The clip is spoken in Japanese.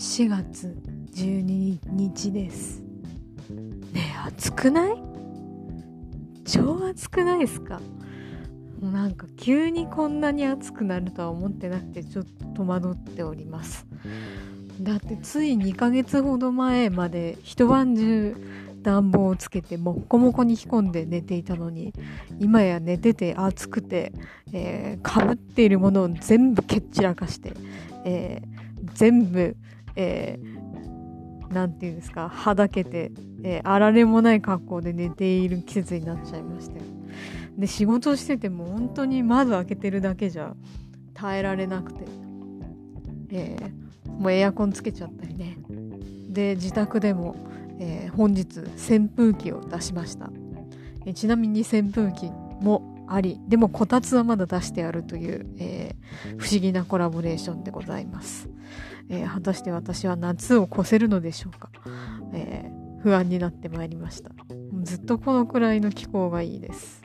4月12日です。ねえ暑くない？超暑くないですか？なんか急にこんなに暑くなるとは思ってなくてちょっと戸惑っております。だってつい2ヶ月ほど前まで一晩中暖房をつけてもっこもこに着込んで寝ていたのに今や寝てて暑くて、えー、かぶっているものを全部蹴っ散らかして、えー、全部、えー、なんていうんですかはだけて、えー、あられもない格好で寝ている季節になっちゃいましたよ。で仕事してても本当に窓開けてるだけじゃ耐えられなくて、えー、もうエアコンつけちゃったりね。で自宅でも、えー、本日扇風機を出しました、えー、ちなみに扇風機もありでもこたつはまだ出してあるという、えー、不思議なコラボレーションでございます、え果たして私は夏を越せるのでしょうか、え不安になってまいりました。ずっとこのくらいの気候がいいです。